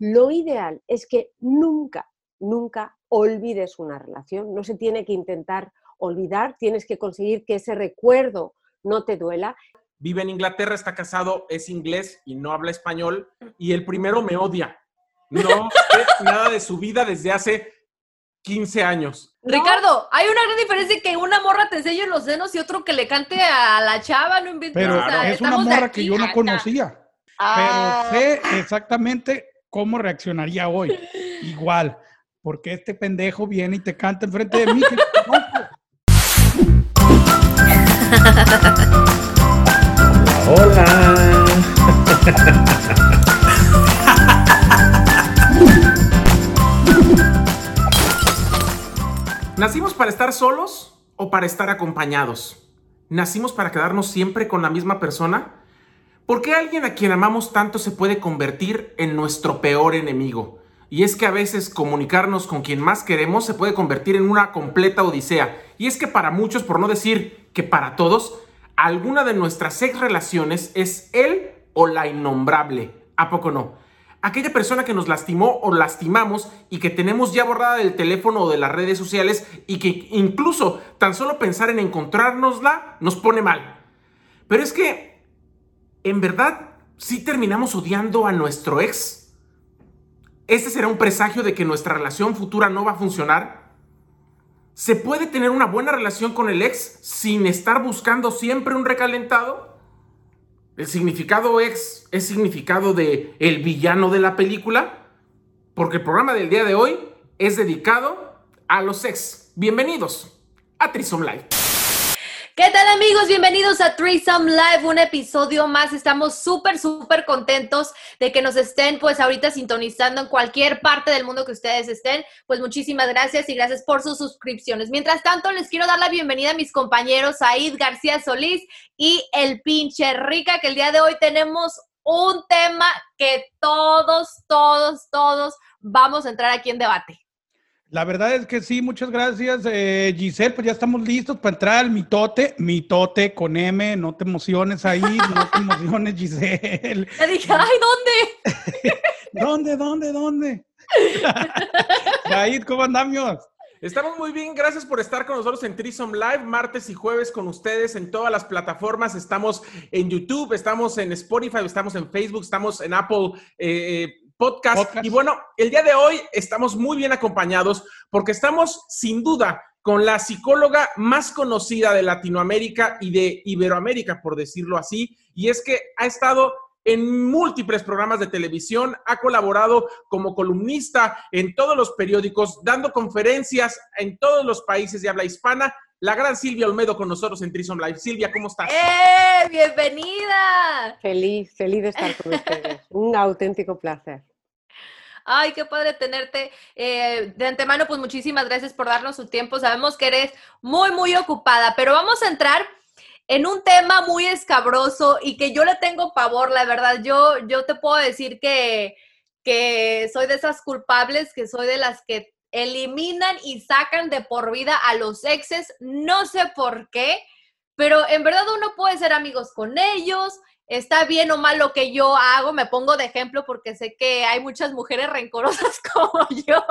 lo ideal es que nunca, nunca olvides una relación. No se tiene que intentar olvidar, tienes que conseguir que ese recuerdo no te duela. Vive en Inglaterra, está casado, es inglés y no habla español. Y el primero me odia. No sé nada de su vida desde hace 15 años. Ricardo, hay una gran diferencia que una morra te enseñe los senos y otro que le cante a la chava, no inventes. Pero es una morra que yo no conocía. Pero sé exactamente cómo reaccionaría hoy. Igual, porque este pendejo viene y te canta enfrente de mí. Hola. ¿Nacimos para estar solos o para estar acompañados? ¿Nacimos para quedarnos siempre con la misma persona? ¿Por qué alguien a quien amamos tanto se puede convertir en nuestro peor enemigo? Y es que a veces comunicarnos con quien más queremos se puede convertir en una completa odisea. Y es que para muchos, por no decir que para todos, alguna de nuestras ex relaciones es él o la innombrable. ¿A poco no? aquella persona que nos lastimó o lastimamos y que tenemos ya borrada del teléfono o de las redes sociales y que incluso tan solo pensar en encontrárnosla nos pone mal. Pero es que, en verdad, sí terminamos odiando a nuestro ex. ¿Este será un presagio de que nuestra relación futura no va a funcionar? ¿Se puede tener una buena relación con el ex sin estar buscando siempre un recalentado? El significado ex es significado de el villano de la película, porque el programa del día de hoy es dedicado a los ex. Bienvenidos a Trisom Live. ¿Qué tal amigos? Bienvenidos a Threesome Live, un episodio más. Estamos súper, súper contentos de que nos estén pues ahorita sintonizando en cualquier parte del mundo que ustedes estén. Pues muchísimas gracias y gracias por sus suscripciones. Mientras tanto, les quiero dar la bienvenida a mis compañeros Said García Solís y el pinche Rica, que el día de hoy tenemos un tema que todos, todos, todos vamos a entrar aquí en debate. La verdad es que sí, muchas gracias, eh, Giselle. Pues ya estamos listos para entrar al mitote, mitote con M, no te emociones ahí, no te emociones, Giselle. Le dije, ay, ¿dónde? ¿Dónde, dónde, dónde? Said, ¿cómo andamos? Estamos muy bien, gracias por estar con nosotros en Trisom Live, martes y jueves con ustedes en todas las plataformas. Estamos en YouTube, estamos en Spotify, estamos en Facebook, estamos en Apple eh, podcast. Y bueno, el día de hoy estamos muy bien acompañados porque estamos sin duda con la psicóloga más conocida de Latinoamérica y de Iberoamérica, por decirlo así, y es que ha estado en múltiples programas de televisión, ha colaborado como columnista en todos los periódicos, dando conferencias en todos los países de habla hispana. La gran Silvia Olmedo con nosotros en Trison Live. Silvia, ¿cómo estás? ¡Eh! ¡Bienvenida! Feliz, feliz de estar con ustedes. Un auténtico placer. Ay, qué padre tenerte. Eh, de antemano, pues muchísimas gracias por darnos su tiempo. Sabemos que eres muy, muy ocupada, pero vamos a entrar en un tema muy escabroso y que yo le tengo pavor, la verdad. Yo, yo te puedo decir que, que soy de esas culpables, que soy de las que eliminan y sacan de por vida a los exes. No sé por qué, pero en verdad uno puede ser amigos con ellos, está bien o mal lo que yo hago, me pongo de ejemplo porque sé que hay muchas mujeres rencorosas como yo.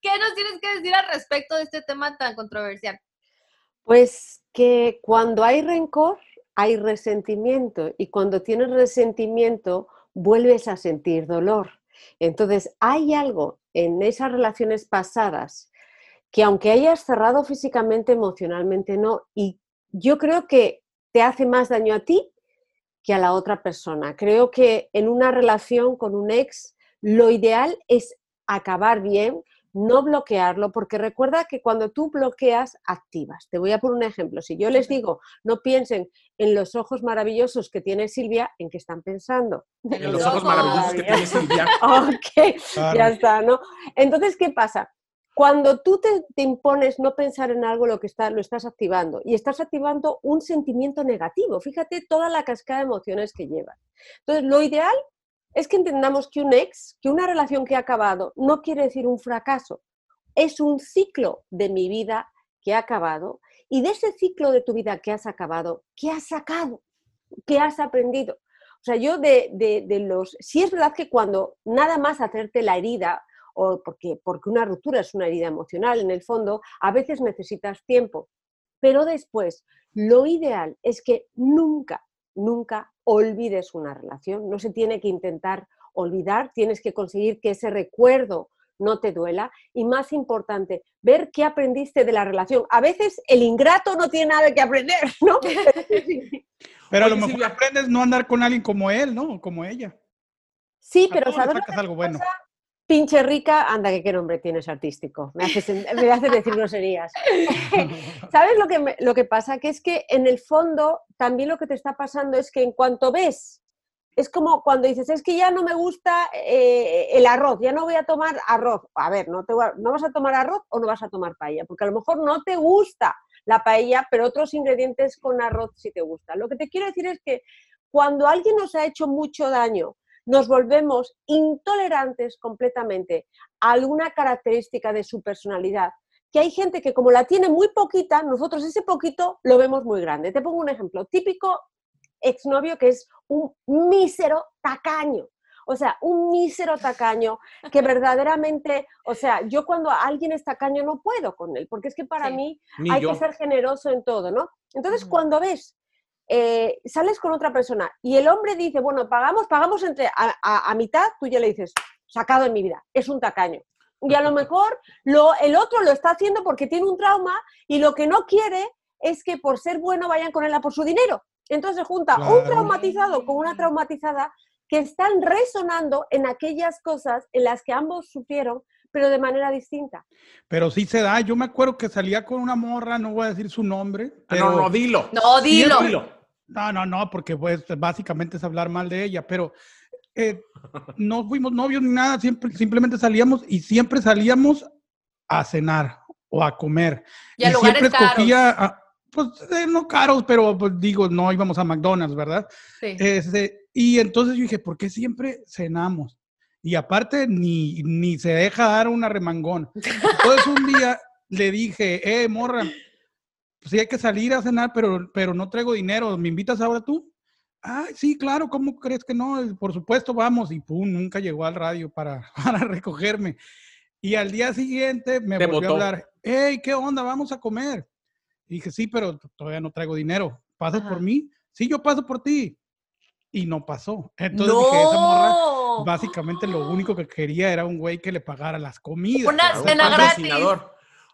¿Qué nos tienes que decir al respecto de este tema tan controversial? Pues que cuando hay rencor, hay resentimiento y cuando tienes resentimiento, vuelves a sentir dolor. Entonces, hay algo en esas relaciones pasadas que aunque hayas cerrado físicamente, emocionalmente no, y yo creo que te hace más daño a ti que a la otra persona. Creo que en una relación con un ex, lo ideal es acabar bien, no bloquearlo, porque recuerda que cuando tú bloqueas, activas. Te voy a poner un ejemplo. Si yo les digo, no piensen en los ojos maravillosos que tiene Silvia, ¿en qué están pensando? En los ojos maravillosos que tiene Silvia. ok, ya está, ¿no? Entonces, ¿qué pasa? Cuando tú te, impones no pensar en algo, lo que está, lo estás activando y estás activando un sentimiento negativo. Fíjate toda la cascada de emociones que lleva. Entonces, lo ideal es que entendamos que un ex, que una relación que ha acabado, no quiere decir un fracaso. Es un ciclo de mi vida que ha acabado y de ese ciclo de tu vida que has acabado, ¿qué has sacado? ¿Qué has aprendido? O sea, yo de, de, los... Sí es verdad que cuando nada más hacerte la herida, o porque, porque una ruptura es una herida emocional en el fondo, a veces necesitas tiempo. Pero después, lo ideal es que nunca, nunca olvides una relación. No se tiene que intentar olvidar, tienes que conseguir que ese recuerdo no te duela. Y más importante, ver qué aprendiste de la relación. A veces el ingrato no tiene nada que aprender, ¿no? Pero a lo mejor aprendes no andar con alguien como él, ¿no? Como ella. Sí, pero ¿sabes? algo bueno. Pinche rica, anda, que qué nombre tienes artístico. Me haces, me haces decir. ¿Sabes lo que, lo que pasa? Que es que en el fondo también lo que te está pasando es que en cuanto ves es como cuando dices, es que ya no me gusta eh, el arroz, ya no voy a tomar arroz. A ver, ¿no, te, ¿no vas a tomar arroz o no vas a tomar paella? Porque a lo mejor no te gusta la paella, pero otros ingredientes con arroz sí te gustan. Lo que te quiero decir es que cuando alguien nos ha hecho mucho daño, nos volvemos intolerantes completamente a alguna característica de su personalidad, que hay gente que como la tiene muy poquita, nosotros ese poquito lo vemos muy grande. Te pongo un ejemplo típico exnovio que es un mísero tacaño. O sea, un mísero tacaño que verdaderamente, o sea, yo cuando alguien es tacaño no puedo con él, porque es que para mí hay que ser generoso en todo, ¿no? Entonces, cuando ves, eh, sales con otra persona y el hombre dice, bueno, pagamos, pagamos entre a, mitad, tú ya le dices, sacado en mi vida, es un tacaño. Y a lo mejor lo, el otro lo está haciendo porque tiene un trauma y lo que no quiere es que por ser bueno vayan con él a por su dinero. Entonces se junta un traumatizado con una traumatizada que están resonando en aquellas cosas en las que ambos sufrieron, pero de manera distinta. Pero sí se da. Yo me acuerdo que salía con una morra, no voy a decir su nombre. Ah, no, no, dilo. No, dilo. No, no, no, porque pues básicamente es hablar mal de ella, pero eh, no fuimos novios ni nada, siempre, simplemente salíamos y siempre salíamos a cenar o a comer. Y, siempre escogía, pues eh, no caros, pero pues digo, no íbamos a McDonald's, ¿verdad? Sí. Este, y entonces yo dije, ¿por qué siempre cenamos? Y aparte, ni, ni se deja dar una remangón. Entonces un día le dije, eh, morra, pues sí hay que salir a cenar, pero, pero no traigo dinero, ¿me invitas ahora tú? Ay, sí, claro, ¿cómo crees que no? Por supuesto, vamos. Y pum, nunca llegó al radio para, para recogerme. Y al día siguiente me volvió a hablar, hey, ¿qué onda? Vamos a comer dije, sí, pero todavía no traigo dinero. ¿Pasas por mí? Sí, yo paso por ti. Y no pasó. Entonces dije, esa morra, básicamente lo único que quería era un güey que le pagara las comidas. Una cena gratis.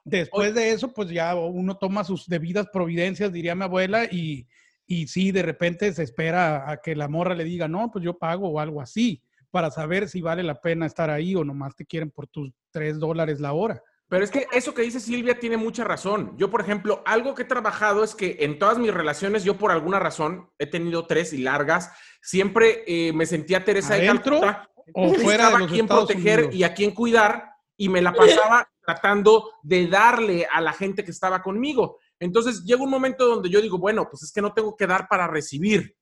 Después de eso, pues ya uno toma sus debidas providencias, diría mi abuela, y, y sí, de repente se espera a que la morra le diga, no, pues yo pago o algo así, para saber si vale la pena estar ahí o nomás te quieren por tus tres dólares la hora. Pero es que eso que dice Silvia tiene mucha razón. Yo, por ejemplo, algo que he trabajado es que en todas mis relaciones, yo por alguna razón, he tenido tres y largas, siempre eh, me sentía Teresa de Calcuta, o fuera a quién proteger y a quién cuidar, y me la pasaba tratando de darle a la gente que estaba conmigo. Entonces llega un momento donde yo digo, bueno, pues es que no tengo que dar para recibir.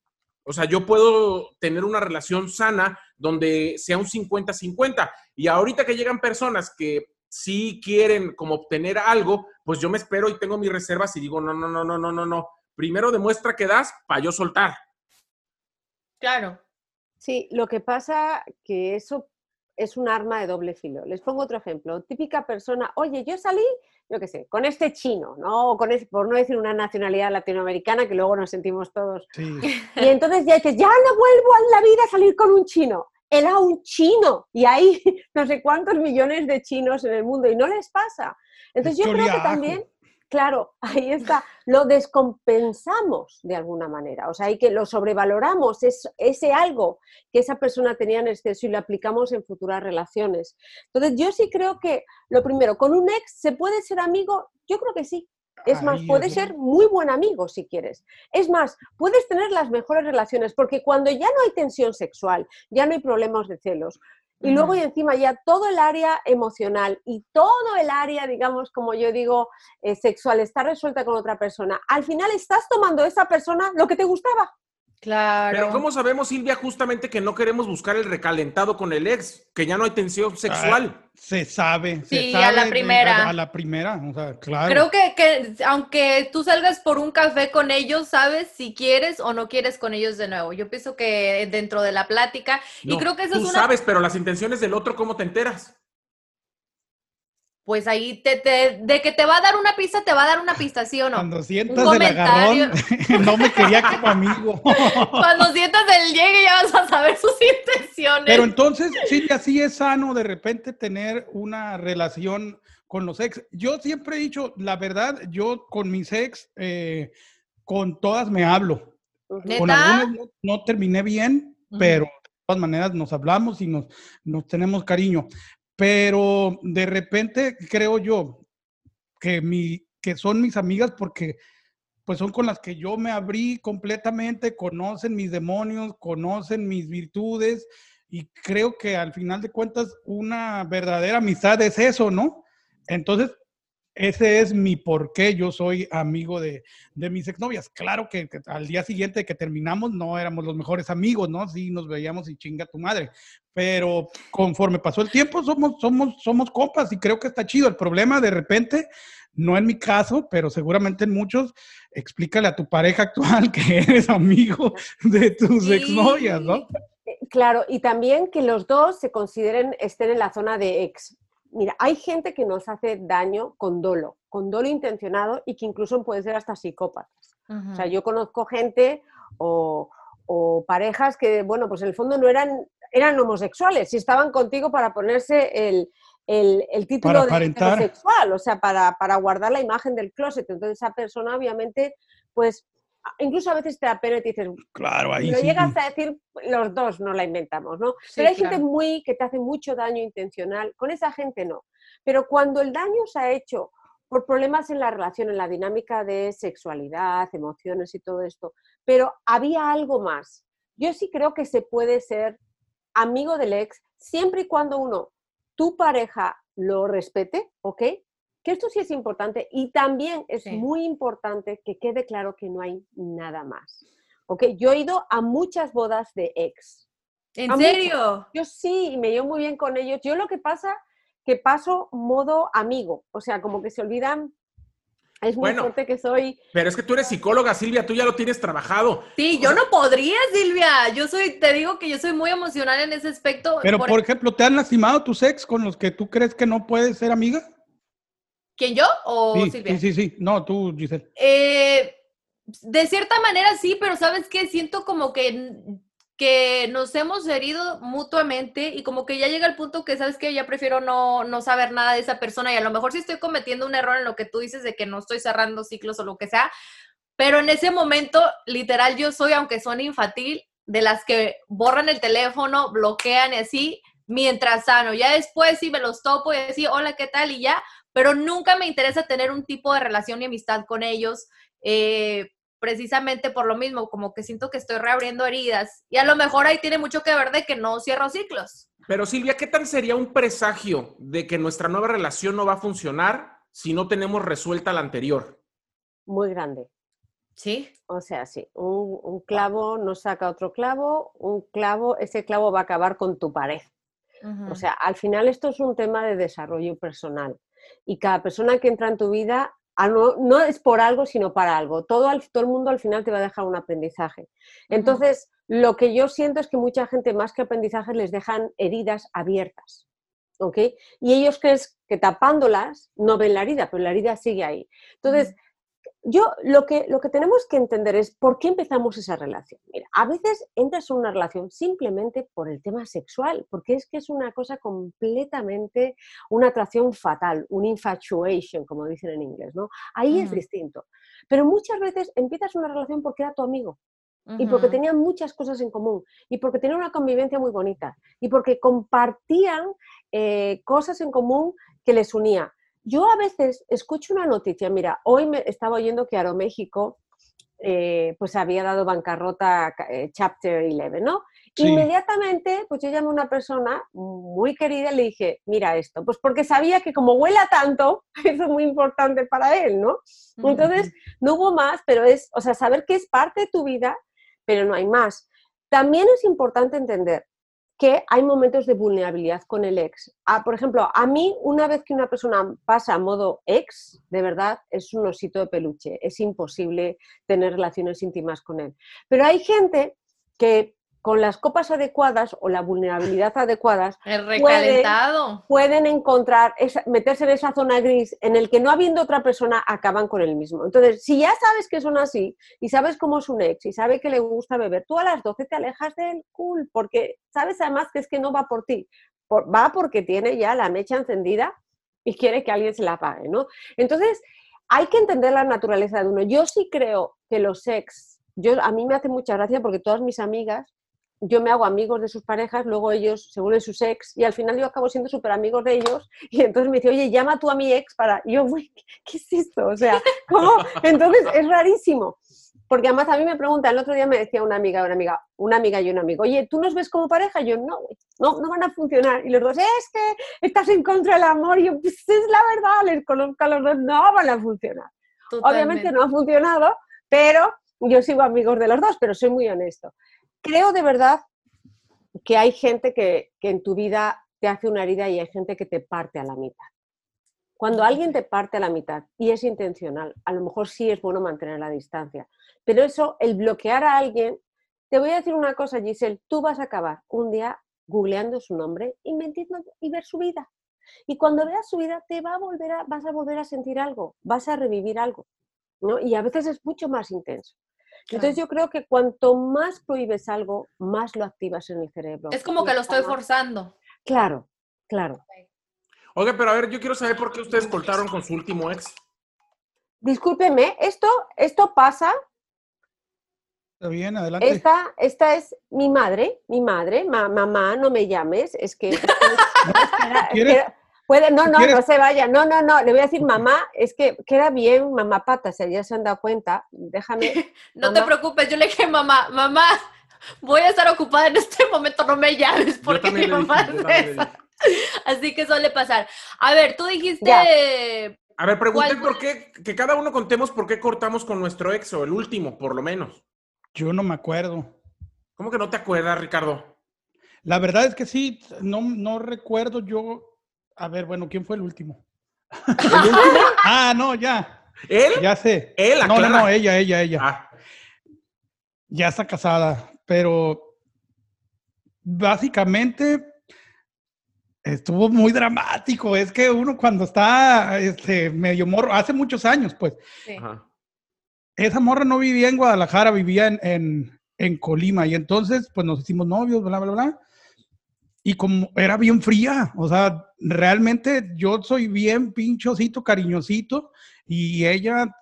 O sea, yo puedo tener una relación sana donde sea un 50-50. Y ahorita que llegan personas que si quieren como obtener algo, pues yo me espero y tengo mis reservas y digo, no, no, no, no, no, no, no. Primero demuestra que das para yo soltar. Claro. Sí, lo que pasa que eso es un arma de doble filo. Les pongo otro ejemplo. Típica persona, oye, yo salí, yo qué sé, con este chino, ¿no? O con por no decir una nacionalidad latinoamericana que luego nos sentimos todos. Y entonces ya dices, ya no vuelvo a la vida a salir con un chino era un chino y hay no sé cuántos millones de chinos en el mundo y no les pasa. Entonces yo creo que también, claro, ahí está, lo descompensamos de alguna manera, o sea, hay que lo sobrevaloramos, es, ese algo que esa persona tenía en exceso y lo aplicamos en futuras relaciones. Entonces yo sí creo que lo primero, con un ex se puede ser amigo, yo creo que sí, es más, puedes ser muy buen amigo si quieres. Es más, puedes tener las mejores relaciones, porque cuando ya no hay tensión sexual, ya no hay problemas de celos, y luego y encima ya todo el área emocional y todo el área, digamos, como yo digo, eh, sexual está resuelta con otra persona, al final estás tomando a esa persona lo que te gustaba. Claro. Pero ¿cómo sabemos, Silvia, justamente que no queremos buscar el recalentado con el ex? Que ya no hay tensión sexual. Ah, se sabe. Se Sí, sabe a la de- primera. a, la primera, o sea, claro. Creo que, que aunque tú salgas por un café con ellos, sabes si quieres o no quieres con ellos de nuevo. Yo pienso que dentro de la plática, y creo que eso tú es una... sabes, pero las intenciones del otro, ¿cómo te enteras? Pues ahí te, te- de que te va a dar una pista, te va a dar una pista, ¿sí o no? Cuando sientas el agarrón, no me quería como amigo. Cuando sientas el llegue ya vas a saber sus intenciones. Pero entonces, Silvia, sí es sano de repente tener una relación con los ex. Yo siempre he dicho, la verdad, yo con mis ex, eh, con todas me hablo. Con algunos no, no terminé bien, Ujú. pero de todas maneras nos hablamos y nos, nos tenemos cariño. Pero de repente creo yo que, mi, que son mis amigas porque pues son con las que yo me abrí completamente, conocen mis demonios, conocen mis virtudes y creo que al final de cuentas una verdadera amistad es eso, ¿no? Entonces, ese es mi por qué yo soy amigo de, de mis exnovias. Claro que, que al día siguiente que terminamos no éramos los mejores amigos, ¿no? Sí, nos veíamos y chinga tu madre. Pero conforme pasó el tiempo, somos, somos, somos compas y creo que está chido. El problema de repente, no en mi caso, pero seguramente en muchos, explícale a tu pareja actual que eres amigo de tus Sí. exnovias, ¿no? Eh, Claro, y también que los dos se consideren, estén en la zona de ex. Mira, hay gente que nos hace daño con dolo, con dolo intencionado y que incluso pueden ser hasta psicópatas. O sea, yo conozco gente o, o parejas que, bueno, pues en el fondo no eran, eran homosexuales y estaban contigo para ponerse el, el, el título Para de heterosexual, o sea, para, para guardar la imagen del closet. Entonces esa persona obviamente, pues incluso a veces te da pena y te dices, Claro, ahí lo sí. llegas a decir, los dos no la inventamos, ¿no? Sí, Pero hay claro. gente muy que te hace mucho daño intencional, con esa gente no. Pero cuando el daño se ha hecho por problemas en la relación, en la dinámica de sexualidad, emociones y todo esto, pero había algo más. Yo sí creo que se puede ser amigo del ex siempre y cuando uno, tu pareja, lo respete, ¿ok? Que esto sí es importante y también es Sí. muy importante que quede claro que no hay nada más. ¿Ok? Yo he ido a muchas bodas de ex. ¿En a muchas. serio? Yo sí, y me llevo muy bien con ellos. Yo lo que pasa, que paso modo amigo. O sea, como que se olvidan. Es muy Bueno. fuerte que soy. Pero es que tú eres psicóloga, Silvia, tú ya lo tienes trabajado. Sí, O yo sea- no podría, Silvia. Yo soy, te digo que yo soy muy emocional en ese aspecto. Pero, Por- por ejemplo, ¿te han lastimado tus ex con los que tú crees que no puedes ser amiga? ¿Quién yo o sí, Silvia? sí, sí, sí. No, tú, Giselle. Eh, de cierta manera sí, pero ¿sabes qué? Siento como que, que nos hemos herido mutuamente y como que ya llega el punto que, ¿sabes qué? Ya prefiero no, no saber nada de esa persona y a lo mejor sí estoy cometiendo un error en lo que tú dices de que no estoy cerrando ciclos o lo que sea, pero en ese momento, literal, yo soy, aunque suene infantil, de las que borran el teléfono, bloquean y así, mientras sano. Ya después sí me los topo y decir, hola, ¿qué tal? Y ya, pero nunca me interesa tener un tipo de relación y amistad con ellos, eh, precisamente por lo mismo, como que siento que estoy reabriendo heridas. Y a lo mejor ahí tiene mucho que ver de que no cierro ciclos. Pero Silvia, ¿qué tal sería un presagio de que nuestra nueva relación no va a funcionar si no tenemos resuelta la anterior? Muy grande. Sí. O sea, sí, un, un clavo no saca otro clavo, un clavo, ese clavo va a acabar con tu pared. O sea, al final esto es un tema de desarrollo personal y cada persona que entra en tu vida no, no es por algo, sino para algo. Todo, todo el mundo al final te va a dejar un aprendizaje. Entonces, lo que yo siento es que mucha gente más que aprendizajes les dejan heridas abiertas. ¿ok? Y ellos creen que tapándolas no ven la herida, pero la herida sigue ahí. Entonces, yo lo que, lo que tenemos que entender es por qué empezamos esa relación. Mira, a veces entras en una relación simplemente por el tema sexual, porque es que es una cosa completamente, una atracción fatal, un infatuation, como dicen en inglés, ¿no? Ahí es Ujú. distinto. Pero muchas veces empiezas una relación porque era tu amigo y porque tenían muchas cosas en común y porque tenían una convivencia muy bonita y porque compartían eh, cosas en común que les unía. Yo a veces escucho una noticia, mira, hoy me estaba oyendo que Aeroméxico eh, pues había dado bancarrota eh, Chapter 11, ¿no? Sí. Inmediatamente, pues yo llamé a una persona muy querida y le dije, mira esto, pues porque sabía que como huela tanto, eso es muy importante para él, ¿no? Entonces, no hubo más, pero es, o sea, saber que es parte de tu vida, pero no hay más. También es importante entender que hay momentos de vulnerabilidad con el ex. Ah, por ejemplo, a mí, una vez que una persona pasa a modo ex, de verdad, es un osito de peluche. Es imposible tener relaciones íntimas con él. Pero hay gente que con las copas adecuadas o la vulnerabilidad adecuadas, Pueden, encontrar, meterse en esa zona gris en el que no habiendo otra persona acaban con el mismo. Entonces, si ya sabes que son así y sabes cómo es un ex y sabe que le gusta beber, tú a las 12 te alejas del cool porque sabes además que es que no va por ti, va porque tiene ya la mecha encendida y quiere que alguien se la apague, ¿no? Entonces, hay que entender la naturaleza de uno. Yo sí creo que los ex, yo, a mí me hace mucha gracia porque todas mis amigas yo me hago amigos de sus parejas, luego ellos se vuelven sus ex y al final yo acabo siendo súper amigos de ellos y entonces me dice, oye, llama tú a mi ex para... Y yo, uy, ¿qué, es esto? O sea, ¿cómo? Entonces es rarísimo. Porque además a mí me pregunta, el otro día me decía una amiga, una amiga, una amiga y un amigo, oye, ¿tú nos ves como pareja? yo, no, no, no van a funcionar. Y los dos, es que estás en contra del amor. Y yo, pues es la verdad, les conozco a los dos, no van a funcionar. Obviamente no ha funcionado, pero yo sigo amigos de los dos, pero soy muy honesto creo de verdad que hay gente que, en tu vida te hace una herida y hay gente que te parte a la mitad. Cuando alguien te parte a la mitad y es intencional, a lo mejor sí es bueno mantener la distancia. Pero eso, el bloquear a alguien, te voy a decir una cosa, Giselle, tú vas a acabar un día googleando su nombre y y ver su vida. Y cuando veas su vida, te va a volver a, vas a volver a sentir algo, vas a revivir algo. ¿no? Y a veces es mucho más intenso. Entonces yo creo que cuanto más prohíbes algo, más lo activas en el cerebro. Es como que lo estoy forzando. Claro, claro. Oiga, pero a ver, yo quiero saber por qué ustedes cortaron con su último ex. Discúlpeme, esto, esto pasa. Está bien, adelante. Esta, esta es mi madre, mi madre, mamá, no me llames, es que... Puede, no, no, no se vaya. No, no, no. Le voy a decir, mamá, es que queda bien, mamá pata, si ya se han dado cuenta. Déjame. no te preocupes, yo le dije, mamá, mamá, voy a estar ocupada en este momento, no me llames, porque mi mamá Así que suele pasar. A ver, tú dijiste. A ver, pregunten por qué, que cada uno contemos por qué cortamos con nuestro ex o el último, por lo menos. Yo no me acuerdo. ¿Cómo que no te acuerdas, Ricardo? La verdad es que sí, no, no recuerdo yo a ver, bueno, ¿quién fue el último? ¿El último? ah, no, ya. ¿Él? Ya sé. ¿Él? No, no, no, ella, ella, ella. Ah. Ya está casada, pero básicamente estuvo muy dramático. Es que uno cuando está este, medio morro, hace muchos años, pues. Sí. Esa morra no vivía en Guadalajara, vivía en, en, en Colima. Y entonces, pues nos hicimos novios, bla, bla, bla y como era bien fría, o sea, realmente yo soy bien pinchosito, cariñosito, y ella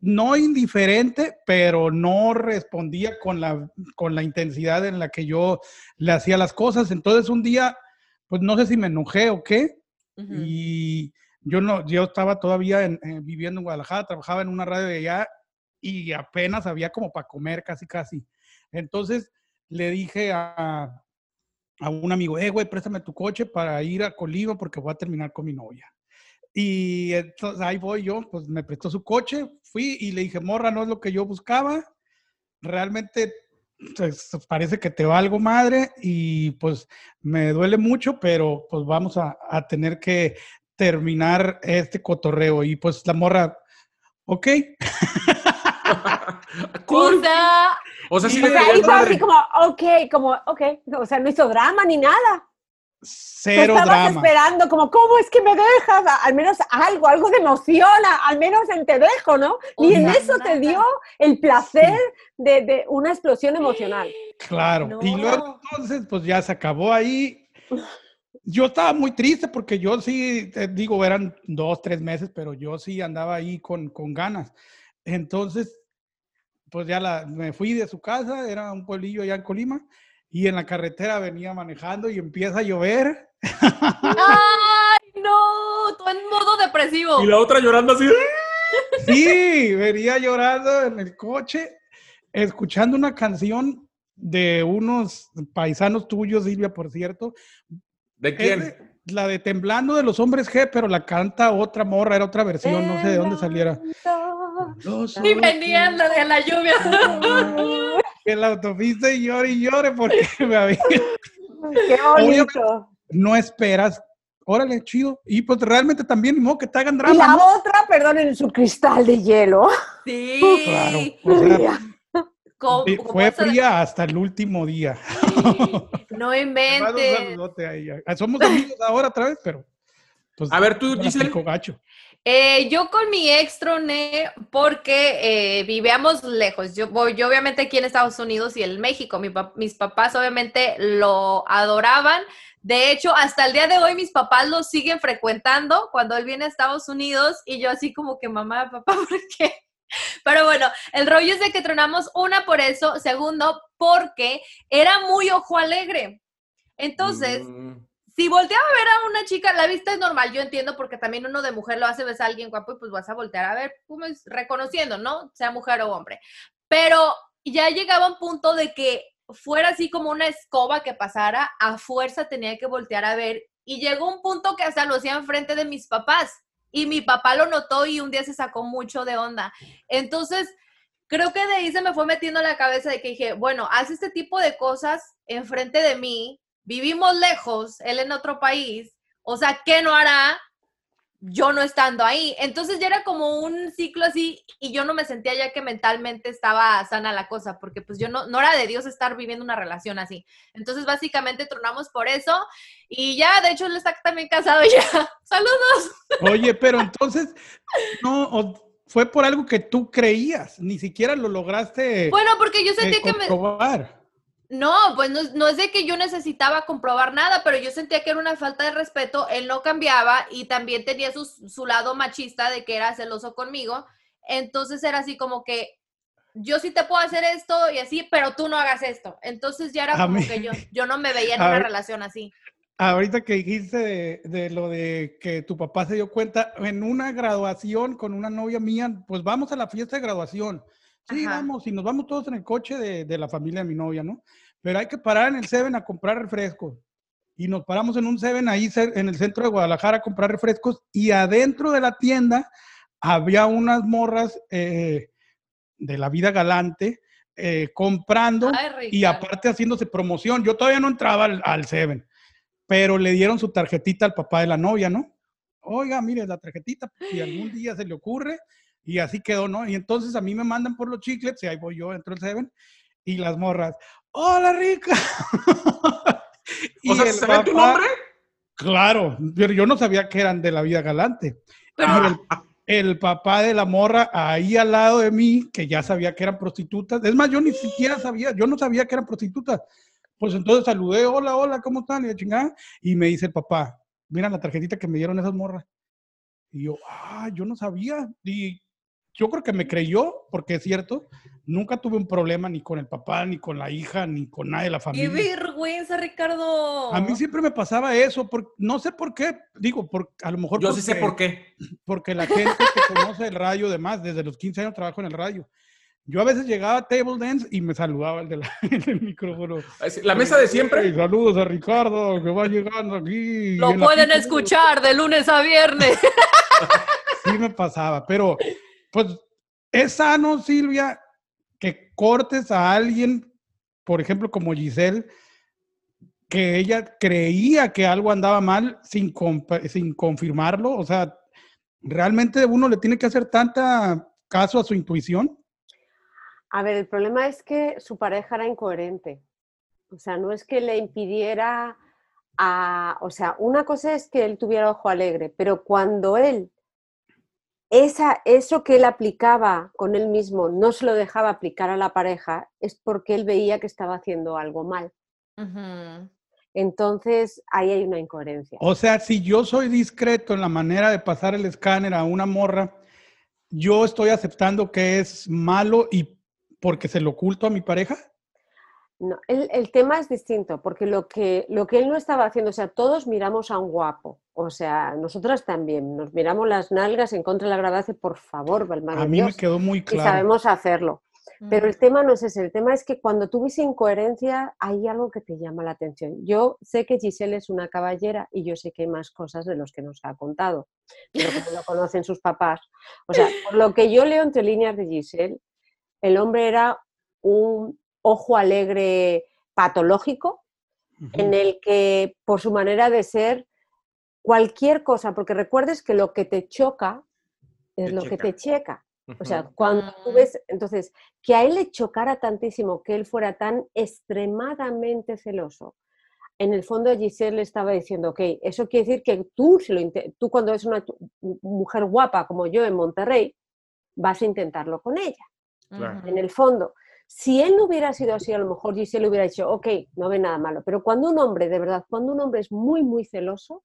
no indiferente, pero no respondía con la, con la intensidad en la que yo le hacía las cosas. Entonces un día, pues no sé si me enojé o qué, y yo no, yo estaba todavía viviendo en Guadalajara, trabajaba en una radio de allá y apenas había como para comer casi, casi. Entonces le dije a, a un amigo, eh, güey, préstame tu coche para ir a Colima porque voy a terminar con mi novia. Y entonces ahí voy yo, pues me prestó su coche, fui y le dije, morra, no es lo que yo buscaba, realmente pues, parece que te va algo madre y pues me duele mucho, pero pues vamos a, a tener que terminar este cotorreo. Y pues la morra, ok. cool. O sea, sí o sea, así como, ok, como, ok, o sea, no hizo drama ni nada. Cero Tú estabas esperando, como, ¿cómo es que me dejas? Al menos algo, algo de emoción, al menos en te dejo, ¿no? Y en eso te dio el placer de, de, una explosión emocional. Claro, y luego entonces, pues ya se acabó ahí. Yo estaba muy triste porque yo sí, te digo, eran dos, tres meses, pero yo sí andaba ahí con, con ganas. Entonces, pues ya la, me fui de su casa, era un pueblillo allá en Colima, y en la carretera venía manejando y empieza a llover. ¡Ay, no! Tú en modo depresivo. Y la otra llorando así. Sí, venía llorando en el coche, escuchando una canción de unos paisanos tuyos, Silvia, por cierto. ¿De quién? la de Temblando de los Hombres G, pero la canta otra morra, era otra versión, no sé de dónde saliera. Y venían la de la lluvia. en la autopista y llore y llore porque me había... Qué bonito. No esperas órale, chido. Y pues realmente también, ni modo que te hagan drama. Y la otra, perdón, en su cristal de hielo. Sí. claro. fue fría hasta el último día. no inventes. Somos amigos ahora otra vez, pero. Pues, a ver, tú, Giselle. Gacho. Eh, yo con mi ex troné porque eh, vivíamos lejos. Yo, yo obviamente aquí en Estados Unidos y en México. mis papás obviamente lo adoraban. De hecho, hasta el día de hoy mis papás lo siguen frecuentando cuando él viene a Estados Unidos y yo así como que mamá, papá, ¿por qué? Pero bueno, el rollo es de que tronamos una por eso, segundo, porque era muy ojo alegre. Entonces, mm. Si volteaba a ver a una chica, la vista es normal, yo entiendo porque también uno de mujer lo hace besar a alguien guapo y pues vas a voltear a ver, pues, reconociendo, ¿no? Sea mujer o hombre. Pero ya llegaba un punto de que fuera así como una escoba que pasara, a fuerza tenía que voltear a ver. Y llegó un punto que hasta lo hacía enfrente de mis papás. Y mi papá lo notó y un día se sacó mucho de onda. Entonces, creo que de ahí se me fue metiendo la cabeza de que dije, bueno, hace este tipo de cosas enfrente de mí, vivimos lejos, él en otro país, o sea, ¿qué no hará yo no estando ahí. Entonces ya era como un ciclo así y yo no me sentía ya que mentalmente estaba sana la cosa, porque pues yo no, no era de Dios estar viviendo una relación así. Entonces básicamente tronamos por eso y ya, de hecho, él está también casado ya. Saludos. Oye, pero entonces, no, fue por algo que tú creías, ni siquiera lo lograste. Bueno, porque yo eh, que me... No, pues no, es de que yo necesitaba comprobar nada, pero yo sentía que era una falta de respeto. Él no cambiaba y también tenía su, su lado machista de que era celoso conmigo. Entonces era así como que yo sí te puedo hacer esto y así, pero tú no hagas esto. Entonces ya era como que yo, yo no me veía en una relación así. Ahorita que dijiste de, lo de que tu papá se dio cuenta, en una graduación con una novia mía, pues vamos a la fiesta de graduación. Sí, vamos, y nos vamos todos en el coche de, de, la familia de mi novia, ¿no? Pero hay que parar en el Seven a comprar refrescos. Y nos paramos en un Seven ahí en el centro de Guadalajara a comprar refrescos y adentro de la tienda había unas morras eh, de la vida galante eh, comprando y aparte haciéndose promoción. Yo todavía no entraba al, al Seven, pero le dieron su tarjetita al papá de la novia, ¿no? Oiga, mire, la tarjetita, si algún día se le ocurre, y así quedó, ¿no? Y entonces a mí me mandan por los chiclets y ahí voy yo, entro el Seven y las morras, ¡Hola, rica! y o sea, ¿sabe tu nombre? Claro, pero yo no sabía que eran de la vida galante. Pero el, papá de la morra ahí al lado de mí, que ya sabía que eran prostitutas. Es más, yo ni siquiera sabía, yo no sabía que eran prostitutas. Pues entonces saludé, hola, hola, ¿cómo están? Y, chingada, y me dice el papá, mira la tarjetita que me dieron esas morras. Y yo, ah, yo no sabía. Y yo creo que me creyó, porque es cierto, nunca tuve un problema ni con el papá, ni con la hija, ni con nadie de la familia. ¡Qué vergüenza, Ricardo! A mí siempre me pasaba eso, no sé por qué, digo, por, a lo mejor... Yo sí sé por qué. Porque la gente que conoce el radio, demás, desde los 15 años trabajo en el radio. Yo a veces llegaba a Table Dance y me saludaba el, de la, del micrófono. La mesa de siempre. saludos a Ricardo, que va llegando aquí. Lo pueden escuchar de lunes a viernes. sí me pasaba, pero pues es sano, Silvia, que cortes a alguien, por ejemplo, como Giselle, que ella creía que algo andaba mal sin, sin confirmarlo. O sea, ¿realmente uno le tiene que hacer tanta caso a su intuición? A ver, el problema es que su pareja era incoherente. O sea, no es que le impidiera a... O sea, una cosa es que él tuviera ojo alegre, pero cuando él esa, eso que él aplicaba con él mismo no se lo dejaba aplicar a la pareja, es porque él veía que estaba haciendo algo mal. Entonces, ahí hay una incoherencia. O sea, si yo soy discreto en la manera de pasar el escáner a una morra, yo estoy aceptando que es malo y porque se lo oculto a mi pareja. No, el, tema es distinto, porque lo que, lo que él no estaba haciendo, o sea, todos miramos a un guapo, o sea, nosotras también, nos miramos las nalgas en contra de la gravedad, por favor, Valmar. A mí me quedó muy claro. Y sabemos hacerlo. Pero el tema no es ese, el tema es que cuando tú ves incoherencia hay algo que te llama la atención. Yo sé que Giselle es una caballera y yo sé que hay más cosas de los que nos ha contado, pero como lo conocen sus papás. O sea, por lo que yo leo entre líneas de Giselle, el hombre era un ojo alegre patológico, en el que por su manera de ser, cualquier cosa, porque recuerdes que lo que te choca es lo que te checa. O sea, cuando tú ves, entonces, que a él le chocara tantísimo, que él fuera tan extremadamente celoso, en el fondo Giselle le estaba diciendo, ok, eso quiere decir que tú, tú cuando eres una mujer guapa como yo en Monterrey, vas a intentarlo con ella. En el fondo, si él no hubiera sido así, a lo mejor Giselle hubiera dicho, ok, no ve nada malo. Pero cuando un hombre, de verdad, cuando un hombre es muy, muy celoso,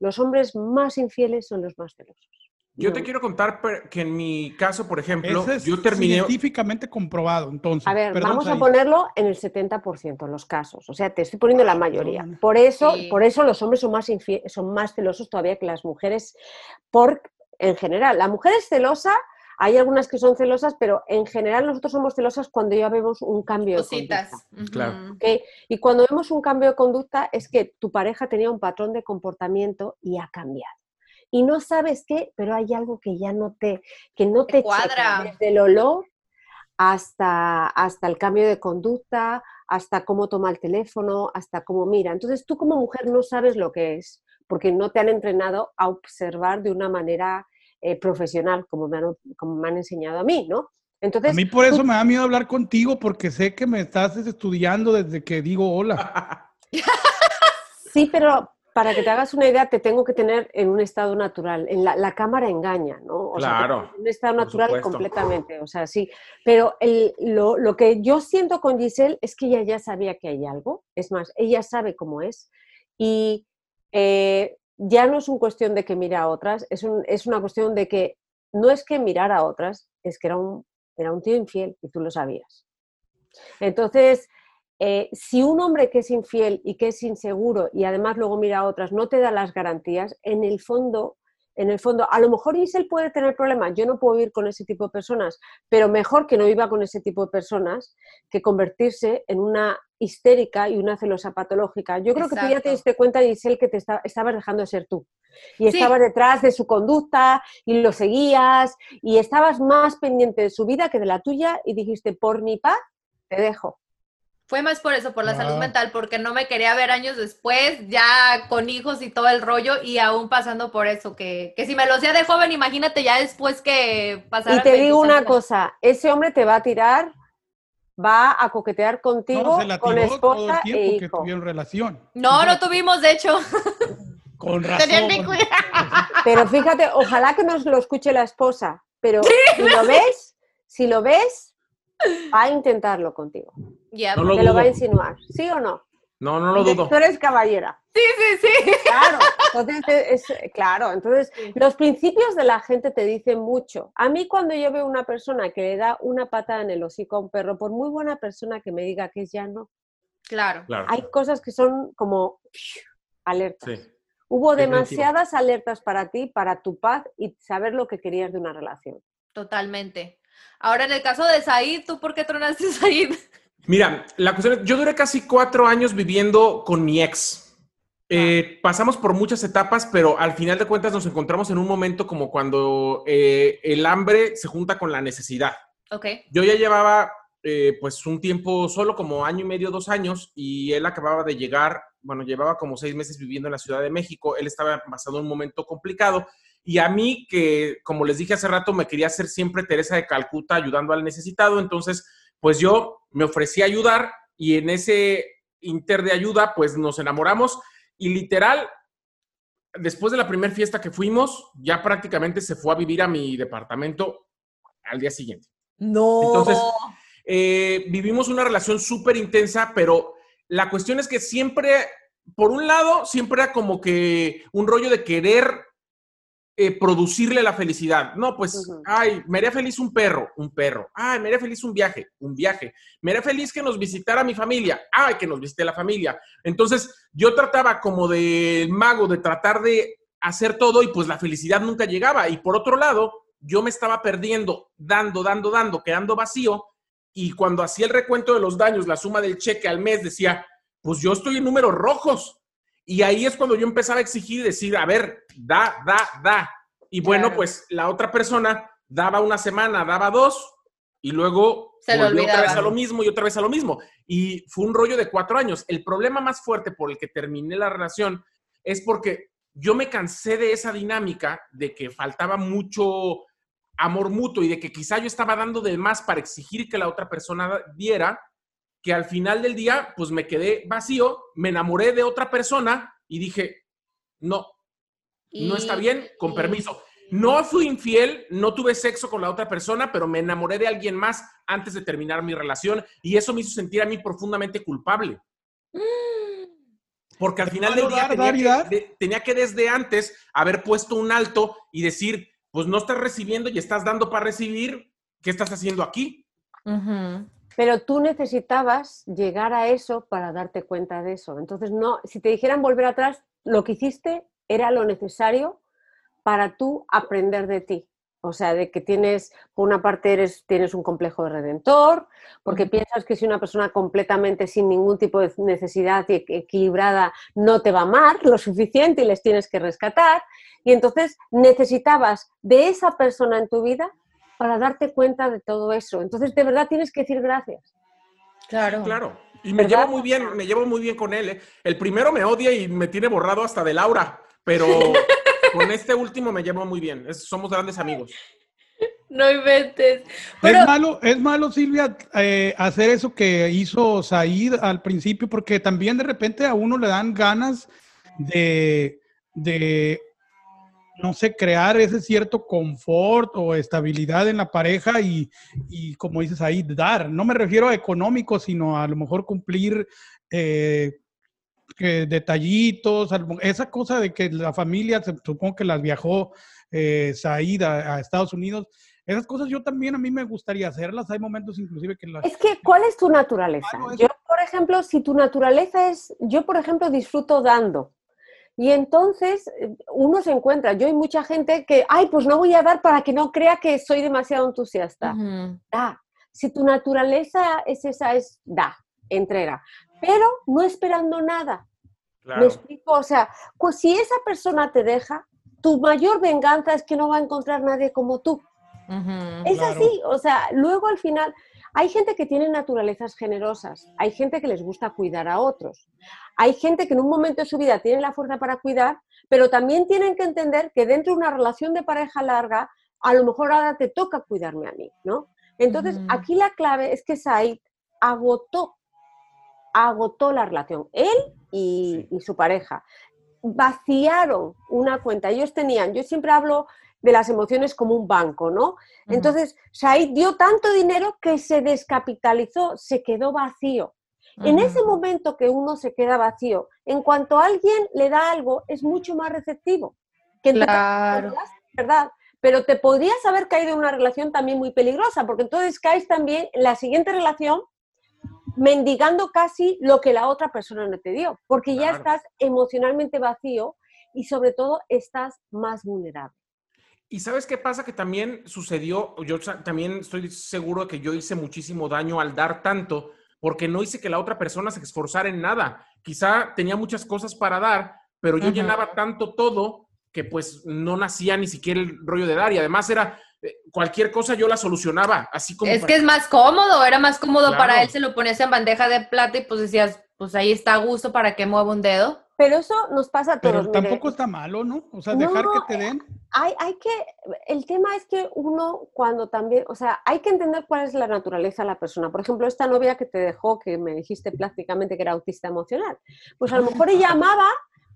los hombres más infieles son los más celosos. Yo te quiero contar que en mi caso, por ejemplo, yo terminé... Científicamente comprobado, entonces. A ver, vamos a ponerlo en el 70% en los casos. O sea, te estoy poniendo la mayoría. Por eso, por eso los hombres son más, son más celosos todavía que las mujeres, por, en general. La mujer es celosa hay algunas que son celosas, pero en general nosotros somos celosas cuando ya vemos un cambio de conducta. Claro. Y cuando vemos un cambio de conducta es que tu pareja tenía un patrón de comportamiento y ha cambiado. Y no sabes qué, pero hay algo que ya no te, que no te, cuadra. desde el olor hasta, hasta el cambio de conducta, hasta cómo toma el teléfono, hasta cómo mira. Entonces tú como mujer no sabes lo que es, porque no te han entrenado a observar de una manera eh, profesional, como me, han, como me han enseñado a mí, ¿no? Entonces, a mí por eso me da miedo hablar contigo, porque sé que me estás estudiando desde que digo hola. Sí, pero para que te hagas una idea, te tengo que tener en un estado natural. En la, cámara engaña, ¿no? O claro. en un estado natural completamente, o sea, sí. Pero el, lo, lo, que yo siento con Giselle es que ella ya sabía que hay algo. Es más, ella sabe cómo es. Y eh, ya no es una cuestión de que mira a otras, es, es, una cuestión de que no es que mirar a otras, es que era un, era un tío infiel y tú lo sabías. Entonces, eh, si un hombre que es infiel y que es inseguro y además luego mira a otras no te da las garantías, en el fondo en el fondo, a lo mejor Giselle puede tener problemas, yo no puedo vivir con ese tipo de personas, pero mejor que no viva con ese tipo de personas que convertirse en una histérica y una celosa patológica. Yo creo que tú ya te diste cuenta, Giselle, que te estabas dejando de ser tú. Y estabas detrás de su conducta y lo seguías y estabas más pendiente de su vida que de la tuya y dijiste, por mi paz, te dejo. Fue más por eso, por la salud mental, porque no me quería ver años después, ya con hijos y todo el rollo, y aún pasando por eso, que, si me lo hacía de joven, imagínate ya después que pasara. Y te digo una cosa, ese hombre te va a tirar, va a coquetear contigo, con esposa todo el e hijo. tuvieron relación. No, no tuvimos, de hecho. Con razón. Pero fíjate, ojalá que nos lo escuche la esposa, pero si lo ves, si lo ves, va a intentarlo contigo. Ya, te lo va a insinuar, ¿sí o no? No, no lo dudo. Tú eres caballera. Sí, sí, sí. Claro, entonces, claro, entonces los principios de la gente te dicen mucho. A mí cuando yo veo una persona que le da una patada en el hocico a un perro, por muy buena persona que me diga que es ya no. Claro. Hay cosas que son como alertas. Hubo demasiadas alertas para ti, para tu paz y saber lo que querías de una relación. Totalmente. Ahora, en el caso de Said, ¿tú por qué tronaste Said? Mira, la cuestión es, yo duré casi cuatro años viviendo con mi ex. Eh, pasamos por muchas etapas, pero al final de cuentas nos encontramos en un momento como cuando eh, el hambre se junta con la necesidad. Ok. Yo ya llevaba eh, pues un tiempo solo, como año y medio, dos años, y él acababa de llegar, bueno, llevaba como seis meses viviendo en la Ciudad de México, él estaba pasando un momento complicado y a mí, que como les dije hace rato, me quería hacer siempre Teresa de Calcuta ayudando al necesitado, entonces, pues yo me ofrecí a ayudar y en ese inter de ayuda, pues nos enamoramos y literal, después de la primera fiesta que fuimos, ya prácticamente se fue a vivir a mi departamento al día siguiente. No. Entonces, eh, vivimos una relación súper intensa, pero la cuestión es que siempre, por un lado, siempre era como que un rollo de querer eh, producirle la felicidad. No, pues, ay, me haría feliz un perro, un perro. Ay, me haría feliz un viaje, un viaje. Me haría feliz que nos visitara mi familia. Ay, que nos visite la familia. Entonces, yo trataba como de mago de tratar de hacer todo y pues la felicidad nunca llegaba. Y por otro lado, yo me estaba perdiendo, dando, dando, dando, quedando vacío. Y cuando hacía el recuento de los daños, la suma del cheque al mes, decía, pues yo estoy en números rojos y ahí es cuando yo empezaba a exigir y decir, a ver, da, da, da. Y bueno, pues la otra persona daba una semana, daba dos, y luego Se volvió otra vez a lo mismo y otra vez a lo mismo. Y fue un rollo de cuatro años. El problema más fuerte por el que terminé la relación es porque yo me cansé de esa dinámica de que faltaba mucho amor mutuo y de que quizá yo estaba dando de más para exigir que la otra persona diera, que al final del día, pues me quedé vacío, me enamoré de otra persona y dije, no, no está bien, con permiso. No fui infiel, no tuve sexo con la otra persona, pero me enamoré de alguien más antes de terminar mi relación y eso me hizo sentir a mí profundamente culpable. Porque al final del día tenía, que, desde antes haber puesto un alto y decir, pues no estás recibiendo y estás dando para recibir, ¿qué estás haciendo aquí? Pero tú necesitabas llegar a eso para darte cuenta de eso. Entonces, no, si te dijeran volver atrás, lo que hiciste era lo necesario para tú aprender de ti. O sea, de que tienes, por una parte eres, tienes un complejo de redentor, porque piensas que si una persona completamente sin ningún tipo de necesidad y equilibrada no te va a amar lo suficiente y les tienes que rescatar, y entonces necesitabas de esa persona en tu vida para darte cuenta de todo eso. Entonces, de verdad tienes que decir gracias. Claro. Claro. Y me llevo muy bien, me llevo muy bien con él. ¿eh? El primero me odia y me tiene borrado hasta de Laura, pero con este último me llevo muy bien. somos grandes amigos. No inventes. Es malo, es malo, Silvia, eh, hacer eso que hizo Said al principio, porque también de repente a uno le dan ganas de, de no sé, crear ese cierto confort o estabilidad en la pareja y, y, como dices ahí, dar. No me refiero a económico, sino a lo mejor cumplir eh, detallitos, esa cosa de que la familia, supongo que las viajó eh, Said a, Estados Unidos. Esas cosas yo también a mí me gustaría hacerlas. Hay momentos inclusive que las... Es que, ¿cuál es tu naturaleza? Yo, por ejemplo, si tu naturaleza es, yo, por ejemplo, disfruto dando. Y entonces eh, uno se encuentra, yo hay mucha gente que, ay, pues no voy a dar para que no crea que soy demasiado entusiasta. Da. Si tu naturaleza es esa, es da, entrega pero no esperando nada. ¿Me explico? O sea, pues si esa persona te deja, tu mayor venganza es que no va a encontrar nadie como tú. es así, o sea, luego al final hay gente que tiene naturalezas generosas, hay gente que les gusta cuidar a otros, hay gente que en un momento de su vida tiene la fuerza para cuidar, pero también tienen que entender que dentro de una relación de pareja larga, a lo mejor ahora te toca cuidarme a mí, ¿no? Entonces, aquí la clave es que Said agotó agotó la relación, él y, su pareja. Vaciaron una cuenta. Ellos tenían, yo siempre hablo de las emociones como un banco, ¿no? Entonces, Said dio tanto dinero que se descapitalizó, se quedó vacío. En ese momento que uno se queda vacío, en cuanto alguien le da algo, es mucho más receptivo. Que claro. ¿Verdad? Pero te podrías haber caído en una relación también muy peligrosa, porque entonces caes también en la siguiente relación mendigando casi lo que la otra persona no te dio, porque ya estás emocionalmente vacío y sobre todo estás más vulnerable. Y sabes qué pasa que también sucedió, yo también estoy seguro de que yo hice muchísimo daño al dar tanto, porque no hice que la otra persona se esforzara en nada. Quizá tenía muchas cosas para dar, pero yo llenaba tanto todo que pues no nacía ni siquiera el rollo de dar y además era eh, cualquier cosa yo la solucionaba, así como... Es que es más cómodo, era más cómodo para él, se lo ponías en bandeja de plata y pues decías, pues ahí está a gusto para que mueva un dedo. Pero eso nos pasa a todos. Pero tampoco está malo, ¿no? O sea, dejar que te den. Hay, hay que, el tema es que uno cuando también, o sea, hay que entender cuál es la naturaleza de la persona. Por ejemplo, esta novia que te dejó, que me dijiste prácticamente que era autista emocional, pues a lo mejor ella amaba,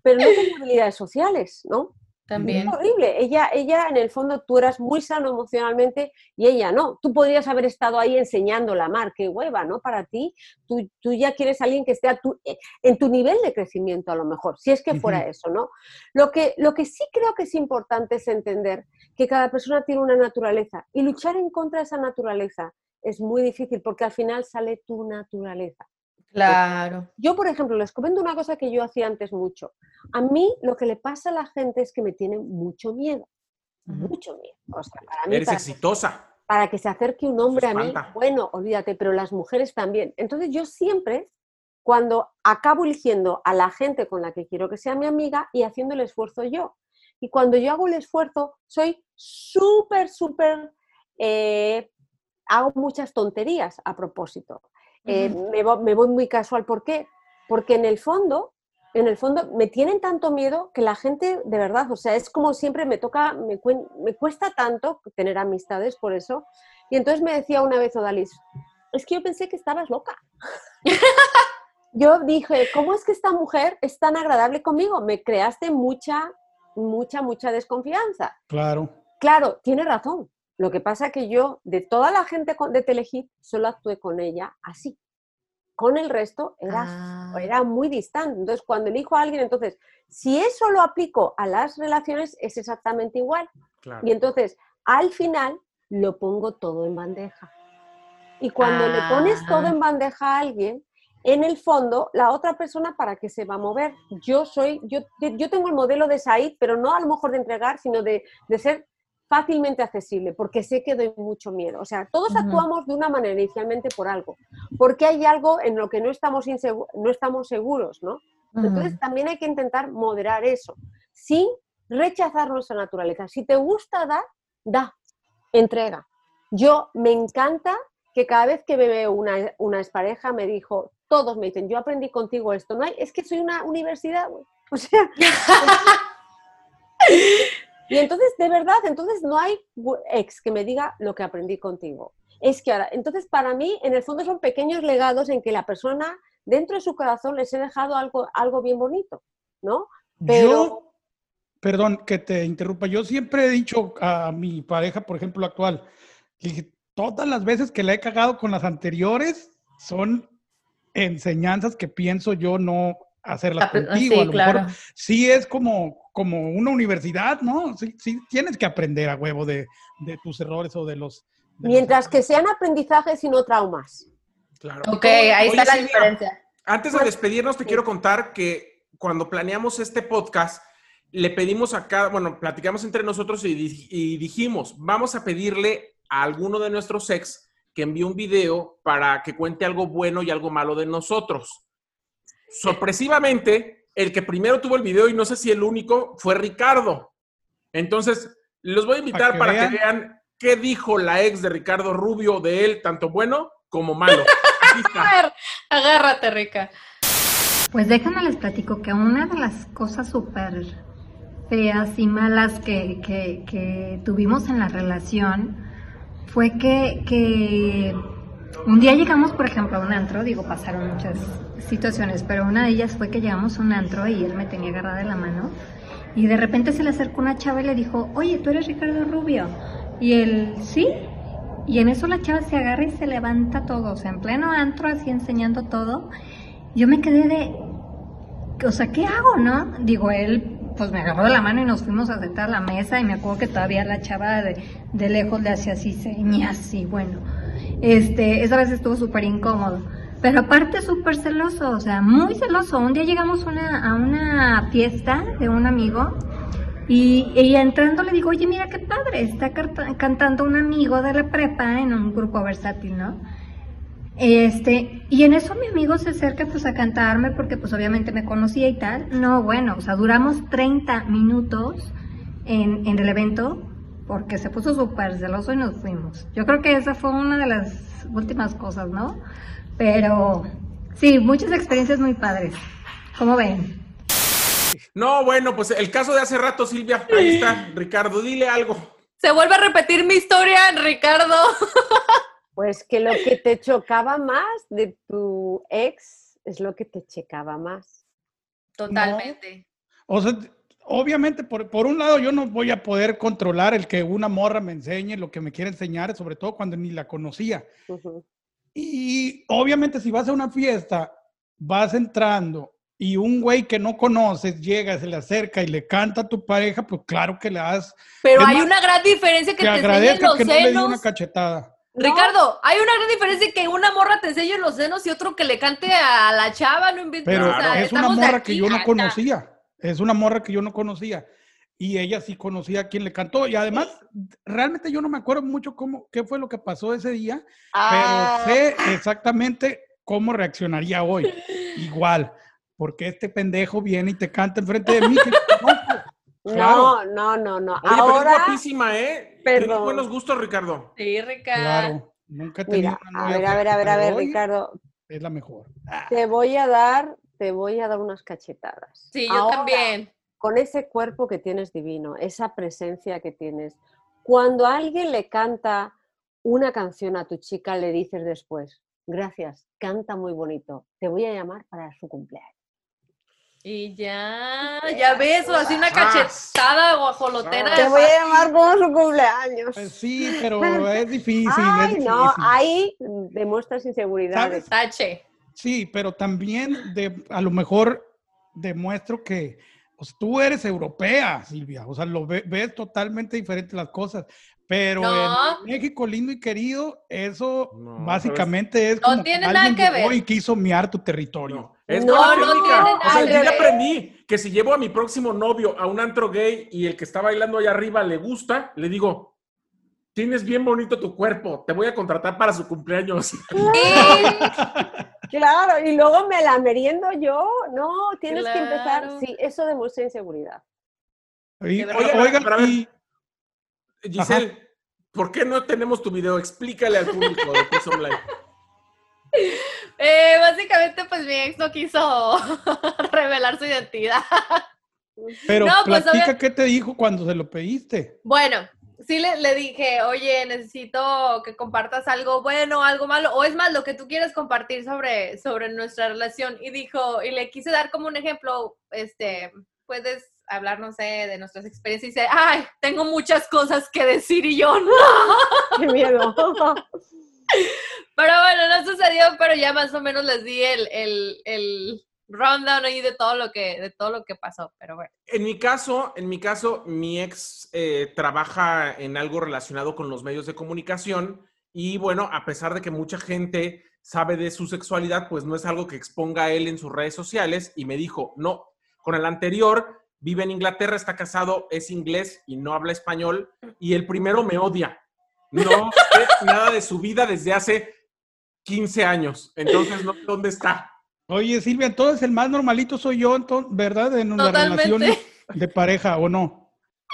pero no tenía habilidades sociales, ¿no? También. Es horrible. Ella, ella, en el fondo, tú eras muy sano emocionalmente y ella no. Tú podrías haber estado ahí enseñándola a amar, qué hueva, ¿no? Para ti, tú, tú ya quieres a alguien que esté tu, eh, en tu nivel de crecimiento, a lo mejor, si es que fuera eso, ¿no? Lo que, lo que sí creo que es importante es entender que cada persona tiene una naturaleza y luchar en contra de esa naturaleza es muy difícil porque al final sale tu naturaleza. Claro. Yo, por ejemplo, les comento una cosa que yo hacía antes mucho. A mí lo que le pasa a la gente es que me tiene mucho miedo. Mucho miedo. Eres exitosa. para que se acerque un hombre a mí, bueno, olvídate, pero las mujeres también. Entonces yo siempre, cuando acabo eligiendo a la gente con la que quiero que sea mi amiga y haciendo el esfuerzo yo. Y cuando yo hago el esfuerzo, soy súper, súper eh, hago muchas tonterías a propósito. Eh, me, me, voy muy casual. ¿Por qué? Porque en el fondo, en el fondo me tienen tanto miedo que la gente, de verdad, o sea, es como siempre me toca, me, me cuesta tanto tener amistades por eso. Y entonces me decía una vez Odalis, es que yo pensé que estabas loca. yo dije, ¿cómo es que esta mujer es tan agradable conmigo? Me creaste mucha, mucha, mucha desconfianza. Claro. Claro, tiene razón. Lo que pasa es que yo, de toda la gente de Telehit, solo actué con ella así. Con el resto era, ah. era muy distante. Entonces, cuando elijo a alguien, entonces, si eso lo aplico a las relaciones, es exactamente igual. Y entonces, al final, lo pongo todo en bandeja. Y cuando le pones todo en bandeja a alguien, en el fondo, la otra persona para qué se va a mover. Yo soy, yo, yo tengo el modelo de Said, pero no a lo mejor de entregar, sino de, de ser fácilmente accesible, porque sé que doy mucho miedo. O sea, todos actuamos de una manera inicialmente por algo, porque hay algo en lo que no estamos, no estamos seguros, ¿no? Entonces también hay que intentar moderar eso, sin rechazar nuestra naturaleza. Si te gusta dar, da, entrega. Yo me encanta que cada vez que me veo una, una expareja me dijo, todos me dicen, yo aprendí contigo esto, no hay, es que soy una universidad, o sea... Y entonces, de verdad, entonces no hay ex que me diga lo que aprendí contigo. Es que ahora, entonces para mí, en el fondo son pequeños legados en que la persona, dentro de su corazón, les he dejado algo, algo bien bonito, ¿no? Pero... Yo, perdón que te interrumpa, yo siempre he dicho a mi pareja, por ejemplo, actual, que todas las veces que la he cagado con las anteriores son enseñanzas que pienso yo no hacerlas contigo. Sí, a lo claro. mejor sí es como, como una universidad, ¿no? Sí, sí, tienes que aprender a huevo de, de tus errores o de los... Mientras que sean aprendizajes y no traumas. Claro. Ok, ahí está la diferencia. Antes de pues, despedirnos, te quiero contar que cuando planeamos este podcast, le pedimos a cada, bueno, platicamos entre nosotros y, y dijimos, vamos a pedirle a alguno de nuestros ex que envíe un video para que cuente algo bueno y algo malo de nosotros. Sorpresivamente, el que primero tuvo el video, y no sé si el único, fue Ricardo. Entonces, los voy a invitar para que, vean qué dijo la ex de Ricardo Rubio de él, tanto bueno como malo. Agárrate, Rica. Pues déjenme les platico que una de las cosas súper feas y malas que, que, tuvimos en la relación fue que, que un día llegamos, por ejemplo, a un antro, digo, pasaron muchas situaciones, pero una de ellas fue que llegamos a un antro y él me tenía agarrada de la mano y de repente se le acercó una chava y le dijo, oye, tú eres Ricardo Rubio. Y él, sí. Y en eso la chava se agarra y se levanta todo, o sea, en pleno antro, así enseñando todo. Yo me quedé de, o sea, ¿qué hago, no? Digo, él pues me agarró de la mano y nos fuimos a sentar a la mesa y me acuerdo que todavía la chava de, de lejos le hacía así señas y bueno, este, esa vez estuvo súper incómodo. Pero aparte súper celoso, o sea, muy celoso. Un día llegamos a una fiesta de un amigo y, entrando le digo, oye, mira qué padre, está cantando un amigo de la prepa en un grupo versátil, ¿no? Este, y en eso mi amigo se acerca pues a cantarme porque pues obviamente me conocía y tal. No, bueno, o sea, duramos 30 minutos en, en el evento porque se puso súper celoso y nos fuimos. Yo creo que esa fue una de las últimas cosas, ¿no? Pero sí, muchas experiencias muy padres. ¿Cómo ven? No, bueno, pues el caso de hace rato, Silvia, ahí está. Ricardo, dile algo. Se vuelve a repetir mi historia, Ricardo. Pues que lo que te chocaba más de tu ex es lo que te checaba más. Totalmente. O sea, obviamente, por, por, un lado, yo no voy a poder controlar el que una morra me enseñe lo que me quiere enseñar, sobre todo cuando ni la conocía. Y obviamente, si vas a una fiesta, vas entrando y un güey que no conoces llega, se le acerca y le canta a tu pareja, pues claro que le das. Pero hay una gran diferencia que, te enseñen los que senos. No le di una cachetada. Ricardo, hay una gran diferencia que una morra te enseñe los senos y otro que le cante a la chava, no inventes. Pero es una morra que yo no conocía. Es una morra que yo no conocía. Y ella sí conocía a quien le cantó. Y además, realmente yo no me acuerdo mucho cómo, qué fue lo que pasó ese día, pero sé ah. exactamente cómo reaccionaría hoy. Igual, porque este pendejo viene y te canta enfrente de mí. No, no, no, no. Ahora... pero es guapísima, ¿eh? Perdón. buenos gustos, Ricardo. Sí, Ricardo. Nunca he Mira, una a ver, a ver, a ver, a ver, Ricardo, Es la mejor. te voy a dar, te voy a dar unas cachetadas. Sí, yo Ahora, también. Con ese cuerpo que tienes divino, esa presencia que tienes, cuando alguien le canta una canción a tu chica, le dices después, gracias, canta muy bonito, te voy a llamar para su cumpleaños. Y ya, ya ves, o así una cachetada guajolotera. Te voy a llamar por su cumpleaños. Pues sí, pero es difícil. es Ay, difícil. no, ahí demuestras inseguridades. Tache. Sí, pero también de, a lo mejor demuestro que pues, tú eres europea, Silvia. O sea, lo ve- ves totalmente diferente las cosas. Pero No. en México lindo y querido, eso No, básicamente es No como tiene que nada alguien que ver. y quiso miar tu territorio. No, es No, no tiene O sea, nada yo que ya aprendí que si llevo a mi próximo novio a un antro gay y el que está bailando allá arriba le gusta, le digo, tienes bien bonito tu cuerpo, te voy a contratar para su cumpleaños. Claro, y luego me la meriendo yo. No, tienes que empezar. Sí, eso demuestra inseguridad. Y- De verdad. oigan, Pero a ver, Giselle, ¿por qué no tenemos tu video? Explícale al público de Peace Online. Eh, básicamente, pues mi ex no quiso revelar su identidad. pero No, pues, platica qué te dijo cuando se lo pediste. Bueno, sí le, le dije, oye, necesito que compartas algo bueno, algo malo, o es más, lo que tú quieres compartir sobre, sobre nuestra relación. Y dijo, y le quise dar como un ejemplo, este, puedes hablar, no sé, de nuestras experiencias. Y dice, ay, tengo muchas cosas que decir y yo no. Qué miedo. Pero bueno, no sucedió, pero ya más o menos les di el, el, el rundown ahí de todo lo que, de todo lo que pasó. Pero bueno. En mi caso, en mi caso, mi ex eh, trabaja en algo relacionado con los medios de comunicación y bueno, a pesar de que mucha gente sabe de su sexualidad, pues no es algo que exponga él en sus redes sociales y me dijo, no, con el anterior, vive en Inglaterra, está casado, es inglés y no habla español y el primero me odia. No sé nada de su vida desde hace 15 años, entonces no dónde está. Oye, Silvia, entonces el más normalito soy yo, entonces, ¿verdad? En una relación de pareja, ¿o no?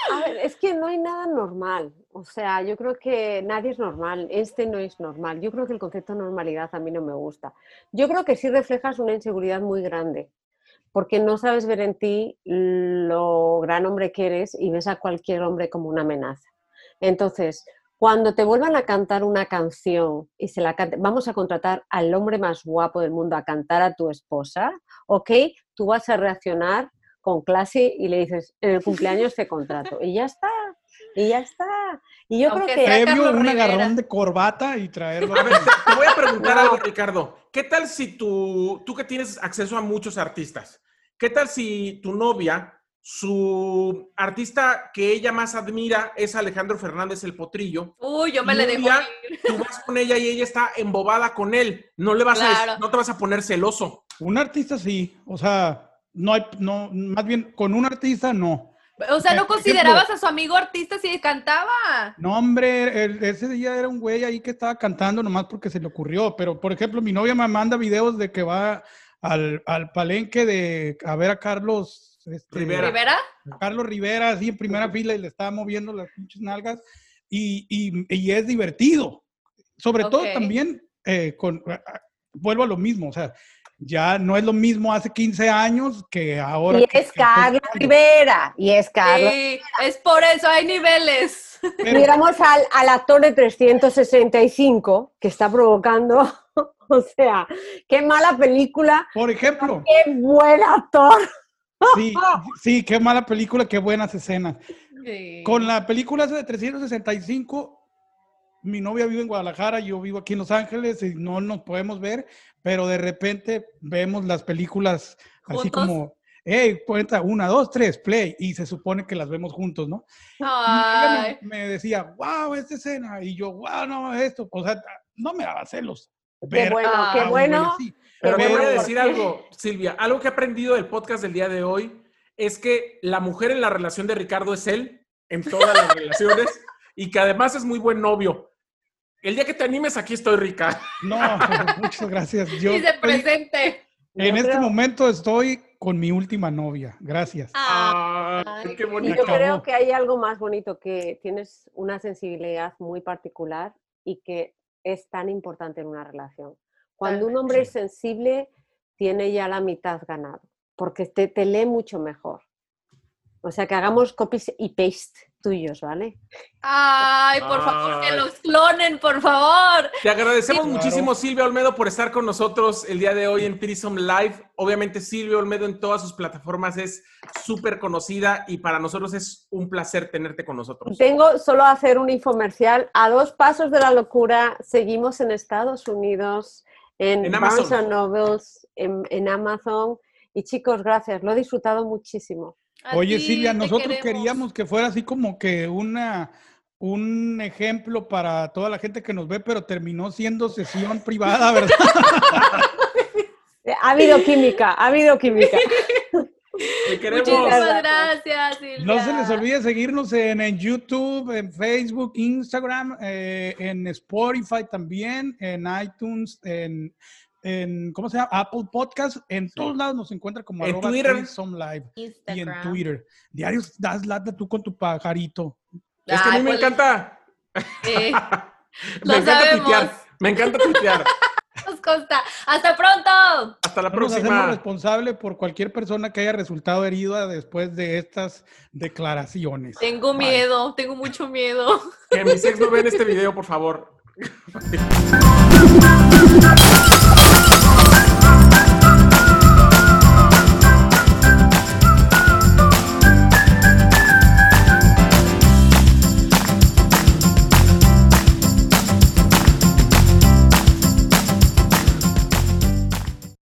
A ver, es que no hay nada normal. O sea, yo creo que nadie es normal. Este no es normal. Yo creo que el concepto de normalidad a mí no me gusta. Yo creo que sí reflejas una inseguridad muy grande, porque no sabes ver en ti lo gran hombre que eres y ves a cualquier hombre como una amenaza. Entonces, cuando te vuelvan a cantar una canción y se la cante, vamos a contratar al hombre más guapo del mundo a cantar a tu esposa, ¿ok? Tú vas a reaccionar con clase y le dices, en el cumpleaños te contrato. Y ya está, y ya está. Y yo Aunque creo que... Previo, un Rivera. agarrón de corbata y traerlo. A ver, te, te voy a preguntar No. algo, Ricardo. ¿Qué tal si tú, tú que tienes acceso a muchos artistas, qué tal si tu novia, su artista que ella más admira es Alejandro Fernández el Potrillo? Uy, yo me Y le dejo día ir. Tú vas con ella y ella está embobada con él. No le vas a, Claro. no te vas a poner celoso. Un artista sí, o sea, no hay, no, más bien con un artista no. O sea, ¿no considerabas a su amigo artista si cantaba? No, hombre, el- ese día era un güey ahí que estaba cantando nomás porque se le ocurrió. Pero, por ejemplo, mi novia me manda videos de que va al, al palenque de a ver a Carlos este, Rivera. ¿Rivera? Carlos Rivera, así en primera fila y le estaba moviendo las pinches nalgas. Y, y- y es divertido. Sobre todo Ok. también, eh, con, vuelvo a lo mismo, o sea, ya no es lo mismo hace 15 años que ahora. Y que- es Carlos Rivera, y es Carlos. Sí, es por eso, hay niveles. Pero- Miramos al, al actor de 365 que está provocando, o sea, qué mala película, por ejemplo, qué buen actor. Sí, sí, qué mala película, qué buenas escenas. Sí. Con la película de 365, mi novia vive en Guadalajara, yo vivo aquí en Los Ángeles y no nos podemos ver, pero de repente vemos las películas así como, hey, cuenta, una, dos, tres, play, y se supone que las vemos juntos, ¿no? Y Ay. ella me, me decía, wow, esta escena, y yo, wow, no, esto, o sea, no me daba celos. Qué bueno, Ah, qué a un bueno. así. Pero te Pero voy a ¿por decir qué? algo, Silvia. Algo que he aprendido del podcast del día de hoy es que la mujer en la relación de Ricardo es él, en todas las relaciones, y que además es muy buen novio. El día que te animes, aquí estoy, Rica. No, muchas gracias. Yo Dice estoy- presente. en Yo este momento estoy con mi última novia. Gracias. Ah, Ay, qué Y bonito. yo creo que hay algo más bonito, que tienes una sensibilidad muy particular y que es tan importante en una relación. Cuando un hombre es sensible, tiene ya la mitad ganado, porque te, te lee mucho mejor. O sea, que hagamos copies y paste tuyos, ¿vale? Ay, por favor, que los clonen, por favor. Te agradecemos muchísimo, Silvia Olmedo, por estar con nosotros el día de hoy en Prism Live. Obviamente, Silvia Olmedo en todas sus plataformas es súper conocida y para nosotros es un placer tenerte con nosotros. Tengo solo a hacer un infomercial. A dos pasos de la locura, seguimos en Estados Unidos, en, en Amazon Novels, en, en Amazon. Y chicos, gracias, lo he disfrutado muchísimo. Oye, Silvia, nosotros queríamos que fuera así como que una un ejemplo para toda la gente que nos ve, pero terminó siendo sesión privada, ¿verdad? ha habido química, ha habido química. Muchísimas gracias, Silvia. No se les olvide seguirnos en, YouTube, en Facebook, Instagram, eh, en Spotify también, en iTunes, en en, ¿cómo se llama? Apple Podcast. En todos lados nos encuentra como en Twitter. Live. Y en Twitter. Diario das lata tú con tu pajarito. Es que a mí me encanta. me encanta tuitear. Me encanta tuitear. Nos consta. Hasta pronto. Hasta la próxima. Nos hacemos responsable por cualquier persona que haya resultado herida después de estas declaraciones. Tengo miedo, tengo mucho miedo. Que mis ex no vean este video, por favor.